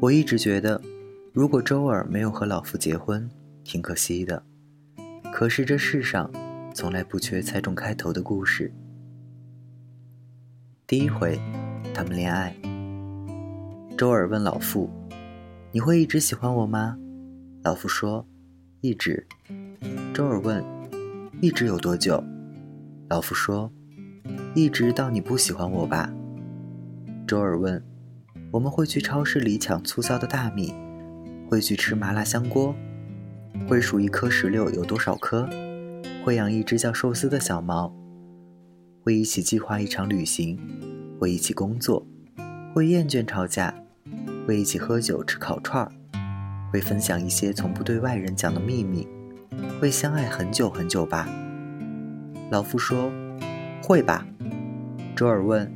我一直觉得，如果周尔没有和老夫结婚，挺可惜的。可是这世上，从来不缺猜中开头的故事。第一回，他们恋爱。周尔问老傅：“你会一直喜欢我吗？”老傅说：“一直。”周尔问：“一直有多久？”老傅说：“一直到你不喜欢我吧。”周尔问。我们会去超市里抢促销的大米，会去吃麻辣香锅，会数一颗石榴有多少颗，会养一只叫寿司的小猫，会一起计划一场旅行，会一起工作，会厌倦吵架，会一起喝酒吃烤串儿，会分享一些从不对外人讲的秘密，会相爱很久很久吧？老夫说：“会吧。”周尔问：“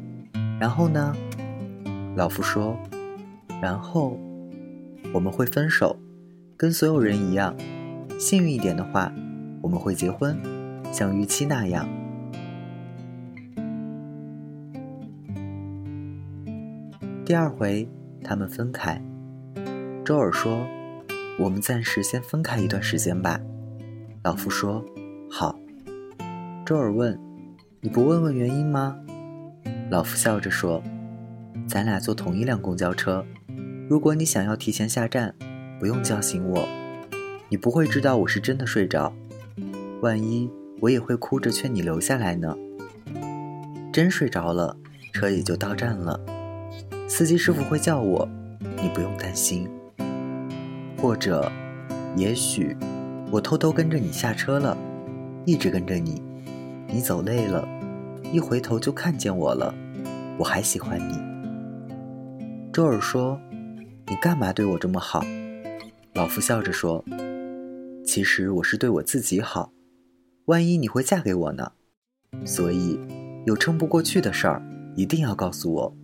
然后呢？”老夫说：“然后我们会分手，跟所有人一样。幸运一点的话，我们会结婚，像预期那样。”第二回，他们分开。周尔说：“我们暂时先分开一段时间吧。”老夫说：“好。”周尔问：“你不问问原因吗？”老夫笑着说。咱俩坐同一辆公交车，如果你想要提前下站，不用叫醒我，你不会知道我是真的睡着。万一我也会哭着劝你留下来呢。真睡着了，车也就到站了，司机师傅会叫我，你不用担心。或者，也许我偷偷跟着你下车了，一直跟着你，你走累了，一回头就看见我了，我还喜欢你。周尔说：“你干嘛对我这么好？”老夫笑着说：“其实我是对我自己好。万一你会嫁给我呢？所以有撑不过去的事儿，一定要告诉我。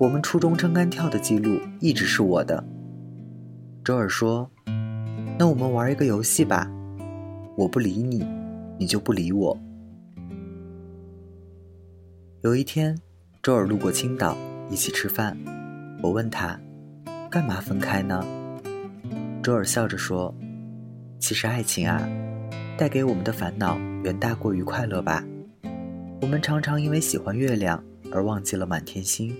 我们初中撑杆跳的记录一直是我的。”周尔说：“那我们玩一个游戏吧。我不理你，你就不理我。”有一天，周尔路过青岛，一起吃饭。我问他：“干嘛分开呢？”周尔笑着说：“其实爱情啊，带给我们的烦恼远大过于快乐吧。我们常常因为喜欢月亮而忘记了满天星。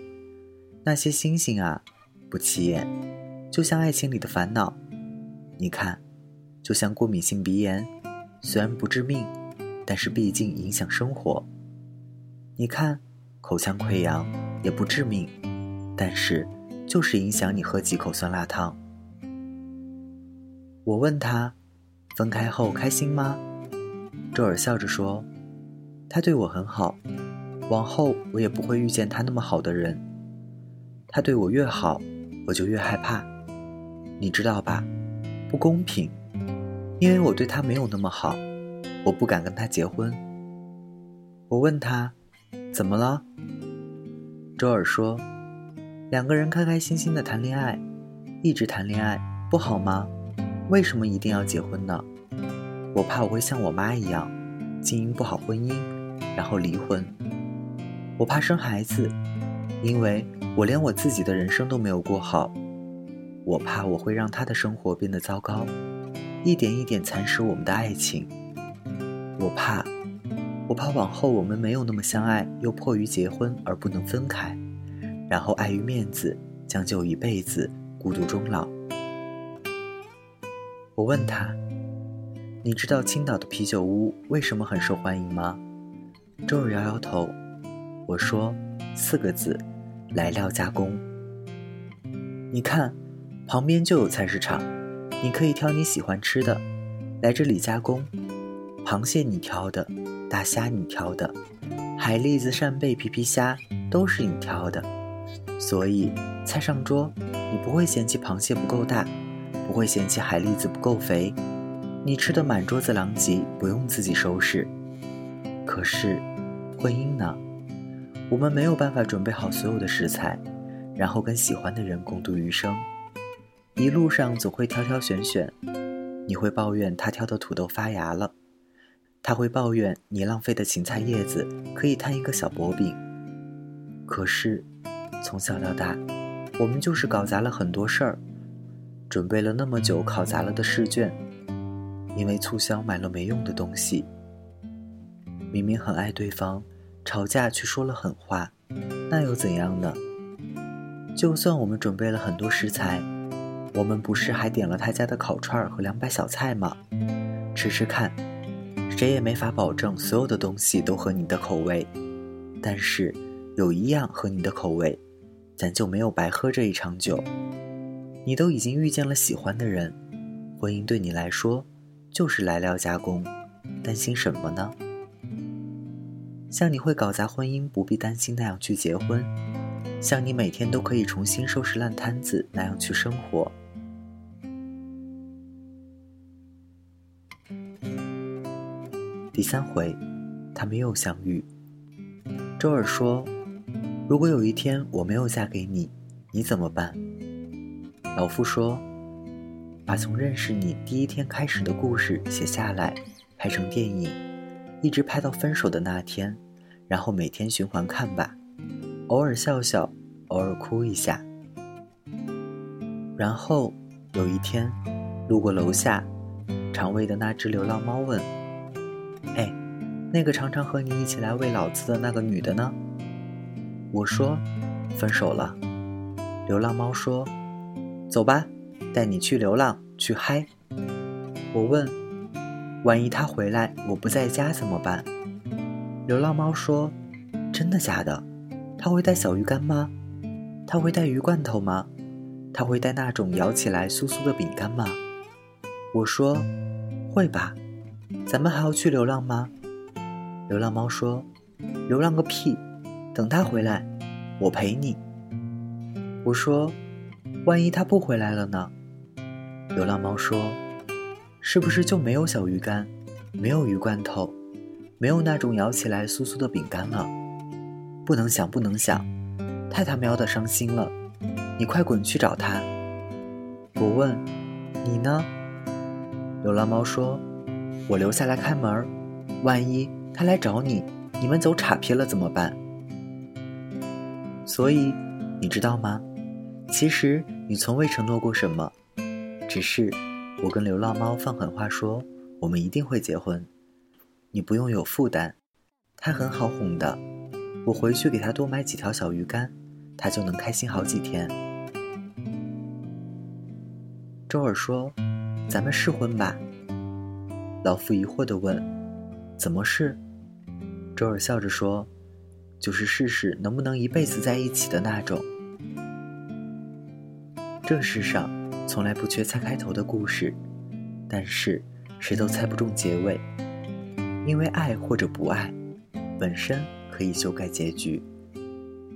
那些星星啊，不起眼，就像爱情里的烦恼。你看，就像过敏性鼻炎，虽然不致命，但是毕竟影响生活。你看，口腔溃疡也不致命。”但是，就是影响你喝几口酸辣汤。我问他，分开后开心吗？周尔笑着说：“他对我很好，往后我也不会遇见他那么好的人。他对我越好，我就越害怕，你知道吧？不公平，因为我对他没有那么好，我不敢跟他结婚。”我问他，怎么了？周尔说。两个人开开心心的谈恋爱，一直谈恋爱不好吗？为什么一定要结婚呢？我怕我会像我妈一样，经营不好婚姻，然后离婚。我怕生孩子，因为我连我自己的人生都没有过好。我怕我会让他的生活变得糟糕，一点一点蚕食我们的爱情。我怕，我怕往后我们没有那么相爱，又迫于结婚而不能分开。然后碍于面子，将就一辈子，孤独终老。我问他：“你知道青岛的啤酒屋为什么很受欢迎吗？”周日摇摇头。我说：“四个字，来料加工。你看，旁边就有菜市场，你可以挑你喜欢吃的，来这里加工。螃蟹你挑的，大虾你挑的，海蛎子、扇贝、皮皮虾都是你挑的。”所以，菜上桌，你不会嫌弃螃蟹不够大，不会嫌弃海蛎子不够肥，你吃的满桌子狼藉，不用自己收拾。可是，婚姻呢？我们没有办法准备好所有的食材，然后跟喜欢的人共度余生。一路上总会挑挑选选，你会抱怨他挑的土豆发芽了，他会抱怨你浪费的芹菜叶子可以摊一个小薄饼。可是。从小到大，我们就是搞砸了很多事儿，准备了那么久考砸了的试卷，因为促销买了没用的东西。明明很爱对方，吵架却说了狠话，那又怎样呢？就算我们准备了很多食材，我们不是还点了他家的烤串和凉拌小菜吗？吃吃看，谁也没法保证所有的东西都合你的口味，但是有一样合你的口味。咱就没有白喝这一场酒。你都已经遇见了喜欢的人，婚姻对你来说就是来料加工，担心什么呢？像你会搞砸婚姻不必担心那样去结婚，像你每天都可以重新收拾烂摊子那样去生活。第三回，他们又相遇。周尔说。如果有一天我没有嫁给你，你怎么办？老夫说：“把从认识你第一天开始的故事写下来，拍成电影，一直拍到分手的那天，然后每天循环看吧，偶尔笑笑，偶尔哭一下。然后有一天，路过楼下，常喂的那只流浪猫问：‘哎，那个常常和你一起来喂老子的那个女的呢？’”我说：“分手了。”流浪猫说：“走吧，带你去流浪，去嗨。”我问：“万一他回来，我不在家怎么办？”流浪猫说：“真的假的？他会带小鱼干吗？他会带鱼罐头吗？他会带那种咬起来酥酥的饼干吗？”我说：“会吧。”咱们还要去流浪吗？流浪猫说：“流浪个屁！”等他回来，我陪你。我说：“万一他不回来了呢？”流浪猫说：“是不是就没有小鱼干，没有鱼罐头，没有那种咬起来酥酥的饼干了？不能想，不能想，太他喵的伤心了！你快滚去找他。”我问：“你呢？”流浪猫说：“我留下来看门万一他来找你，你们走岔劈了怎么办？”所以，你知道吗？其实你从未承诺过什么，只是我跟流浪猫放狠话说，我们一定会结婚。你不用有负担，他很好哄的。我回去给他多买几条小鱼干，他就能开心好几天。周儿说：“咱们试婚吧。”老夫疑惑地问：“怎么试？”周儿笑着说。就是试试能不能一辈子在一起的那种。这世上从来不缺猜开头的故事，但是谁都猜不中结尾，因为爱或者不爱，本身可以修改结局。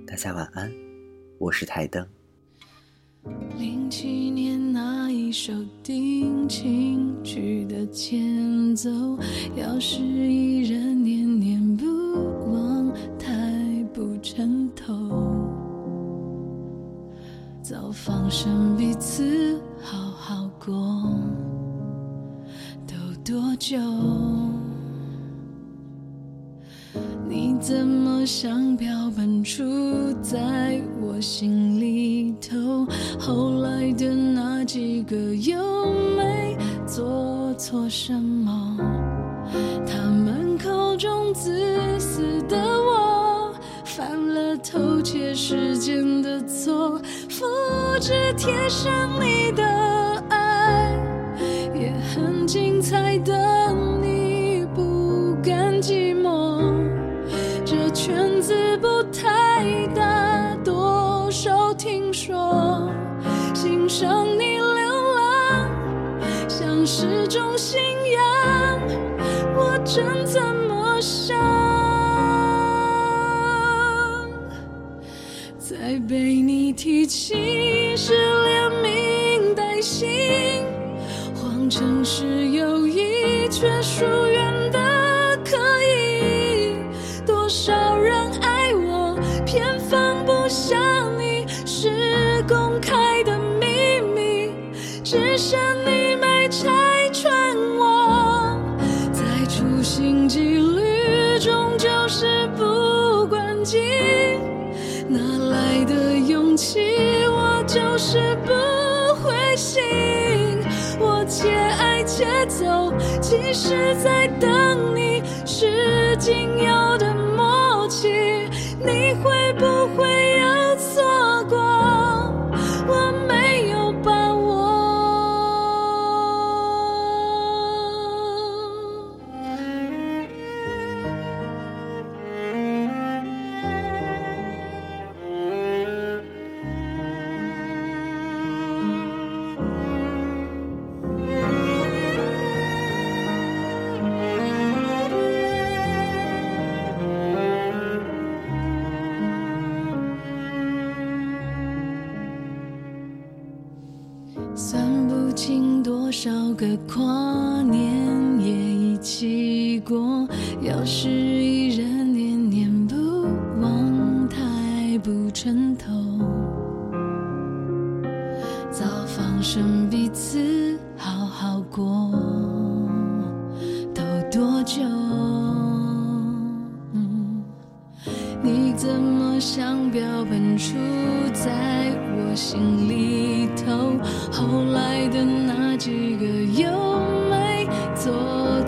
大家晚安，我是台灯。零七年那一首定情曲的前奏，要是依然做错什么？他们口中自私的我。犯了偷窃时间的错，复制贴上你的爱，也很精彩的你不甘寂寞。这圈子不太大，多少听说，欣赏你，是种信仰。我真怎么想？在被你提起，时连名带姓，谎称是友谊，却疏远就是不灰心。我且爱且走，其实在等你，是仅有的默契。你会不会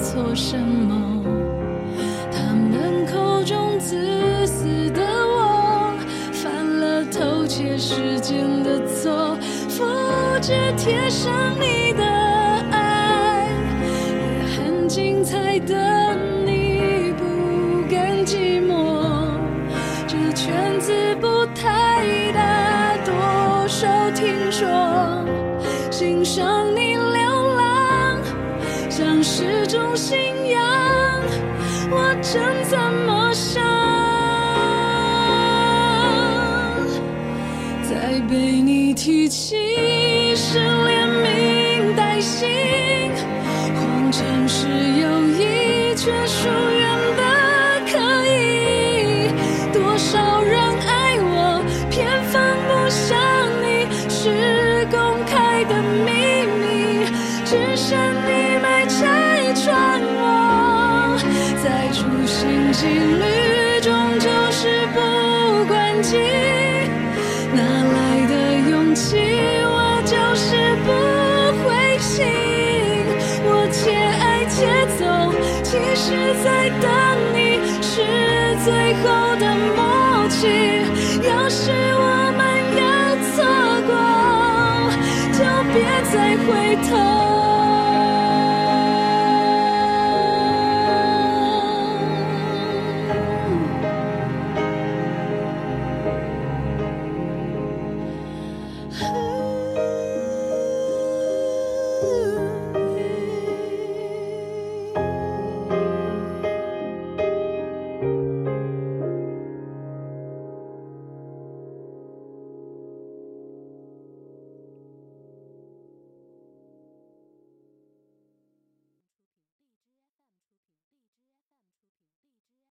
错什么？他们口中自私的我，犯了偷窃时间的错，复制贴上你的爱，也很精彩的你不甘寂寞。这圈子不太大，多少听说，欣赏你流，是种信仰。我真怎么想？再被你提起，是连名带姓，谎称是友谊，却疏情侣，终究是不关机。哪来的勇气？我就是不灰心。我且爱且走，其实在等你，是最后的默契。要是我们有错过，就别再回头。Ooh.